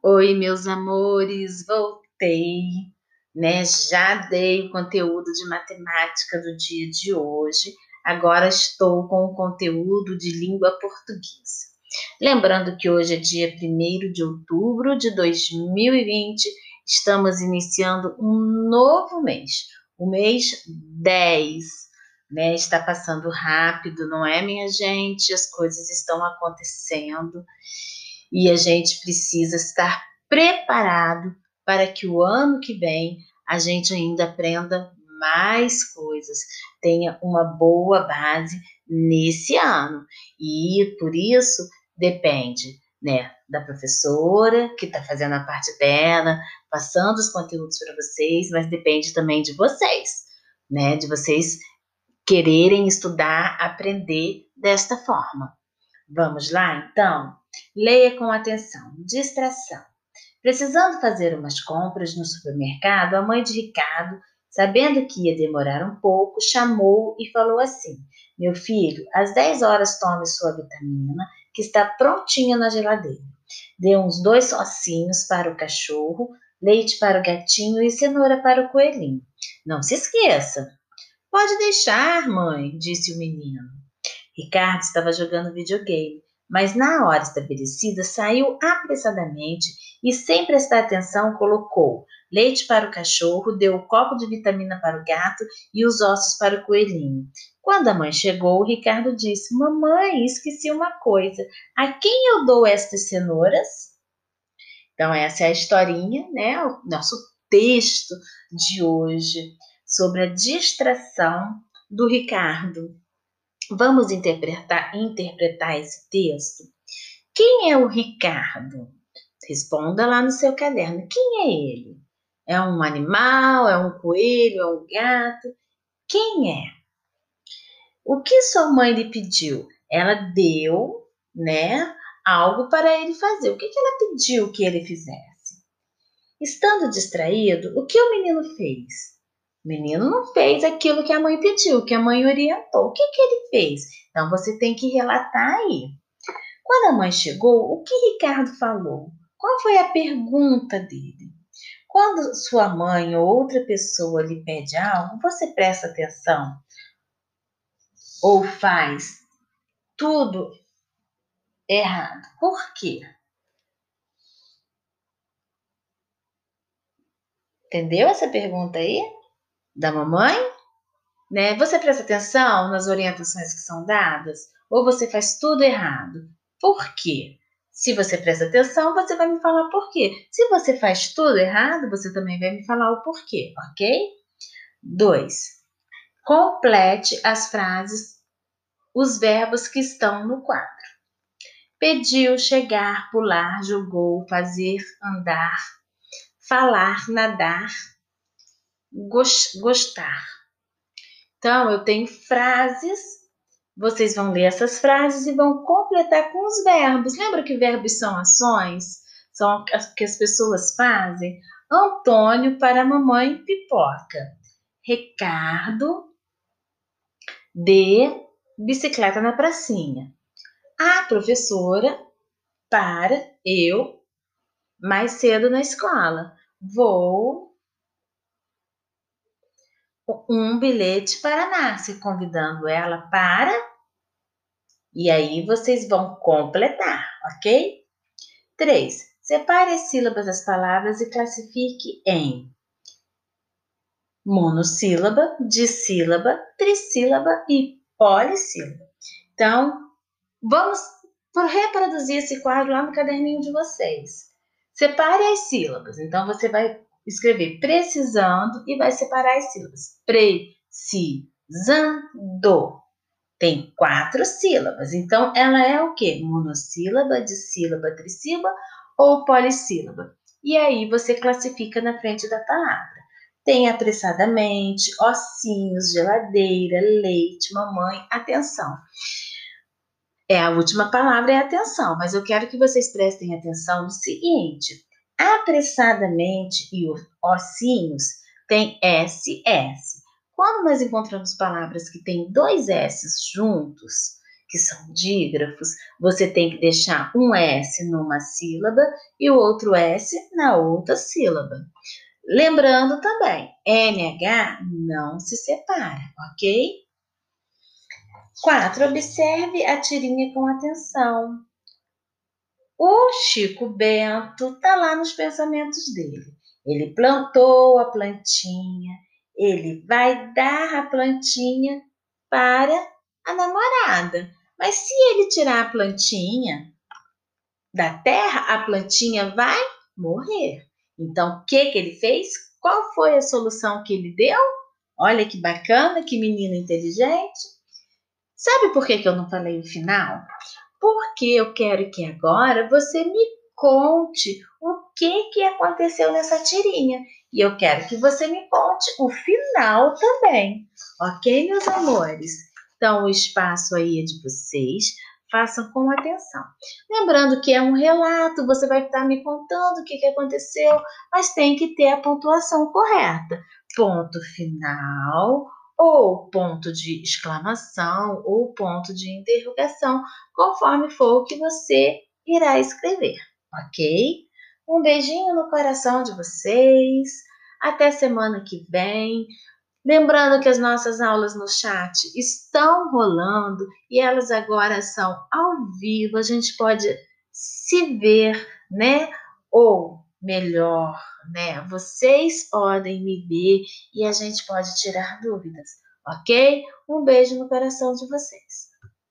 Oi, meus amores, voltei, né? Já dei o conteúdo de matemática do dia de hoje. Agora estou com o conteúdo de língua portuguesa. Lembrando que hoje é dia 1 de outubro de 2020, estamos iniciando um novo mês, o mês 10. Né? Está passando rápido, não é, minha gente? As coisas estão acontecendo e a gente precisa estar preparado para que o ano que vem a gente ainda aprenda mais coisas, tenha uma boa base nesse ano. E por isso depende, né, da professora que está fazendo a parte dela, passando os conteúdos para vocês, mas depende também de vocês, né, de vocês quererem estudar, aprender desta forma. Vamos lá, então? Leia com atenção. Distração. Precisando fazer umas compras no supermercado, a mãe de Ricardo, sabendo que ia demorar um pouco, chamou e falou assim: Meu filho, às 10 horas tome sua vitamina, que está prontinha na geladeira. Dê uns dois ossinhos para o cachorro, leite para o gatinho e cenoura para o coelhinho. Não se esqueça. Pode deixar, mãe, disse o menino. Ricardo estava jogando videogame, mas na hora estabelecida saiu apressadamente e, sem prestar atenção, colocou leite para o cachorro, deu o copo de vitamina para o gato e os ossos para o coelhinho. Quando a mãe chegou, Ricardo disse: Mamãe, esqueci uma coisa. A quem eu dou estas cenouras? Então, essa é a historinha, né? O nosso texto de hoje sobre a distração do Ricardo. Vamos interpretar, interpretar esse texto? Quem é o Ricardo? Responda lá no seu caderno. Quem é ele? É um animal? É um coelho? É um gato? Quem é? O que sua mãe lhe pediu? Ela deu, né, algo para ele fazer. O que, que ela pediu que ele fizesse? Estando distraído, o que o menino fez? O menino não fez aquilo que a mãe pediu, que a mãe orientou. O que, que ele fez? Então você tem que relatar aí. Quando a mãe chegou, o que Ricardo falou? Qual foi a pergunta dele? Quando sua mãe ou outra pessoa lhe pede algo, você presta atenção ou faz tudo errado. Por quê? Entendeu essa pergunta aí? Da mamãe, né? Você presta atenção nas orientações que são dadas ou você faz tudo errado? Por quê? Se você presta atenção, você vai me falar por quê. Se você faz tudo errado, você também vai me falar o porquê, ok? 2. Complete as frases, os verbos que estão no quadro. Pediu, chegar, pular, jogou, fazer, andar, falar, nadar, gostar. Então, eu tenho frases, vocês vão ler essas frases e vão completar com os verbos. Lembra que verbos são ações? São as que as pessoas fazem? Antônio para a mamãe pipoca. Ricardo de bicicleta na pracinha. A professora para eu mais cedo na escola. Vou um bilhete para Márcia, convidando ela para. E aí vocês vão completar, ok? 3. Separe as sílabas das palavras e classifique em monossílaba, dissílaba, trissílaba e polissílaba. Então, vamos reproduzir esse quadro lá no caderninho de vocês. Separe as sílabas. Então, você vai escrever precisando e vai separar as sílabas. Precisando. Tem quatro sílabas. Então, ela é o quê? Monossílaba, dissílaba, trissílaba ou polissílaba. E aí você classifica na frente da palavra. Tem apressadamente, ossinhos, geladeira, leite, mamãe, atenção. É a última palavra é atenção, mas eu quero que vocês prestem atenção no seguinte: apressadamente e os ossinhos tem SS. Quando nós encontramos palavras que têm dois S juntos, que são dígrafos, você tem que deixar um S numa sílaba e o outro S na outra sílaba. Lembrando também, NH não se separa, ok? 4. Observe a tirinha com atenção. O Chico Bento está lá nos pensamentos dele. Ele plantou a plantinha, ele vai dar a plantinha para a namorada. Mas se ele tirar a plantinha da terra, a plantinha vai morrer. Então, o que, que ele fez? Qual foi a solução que ele deu? Olha que bacana, que menino inteligente. Sabe por que, que eu não falei o final? Porque eu quero que agora você me conte o que, que aconteceu nessa tirinha. E eu quero que você me conte o final também. Ok, meus amores? Então, o espaço aí é de vocês. Façam com atenção. Lembrando que é um relato, você vai estar me contando o que, que aconteceu, mas tem que ter a pontuação correta. Ponto final, ou ponto de exclamação, ou ponto de interrogação, conforme for o que você irá escrever, ok? Um beijinho no coração de vocês. Até semana que vem. Lembrando que as nossas aulas no chat estão rolando e elas agora são ao vivo, a gente pode se ver, né? Ou melhor, né? Vocês podem me ver e a gente pode tirar dúvidas, ok? Um beijo no coração de vocês.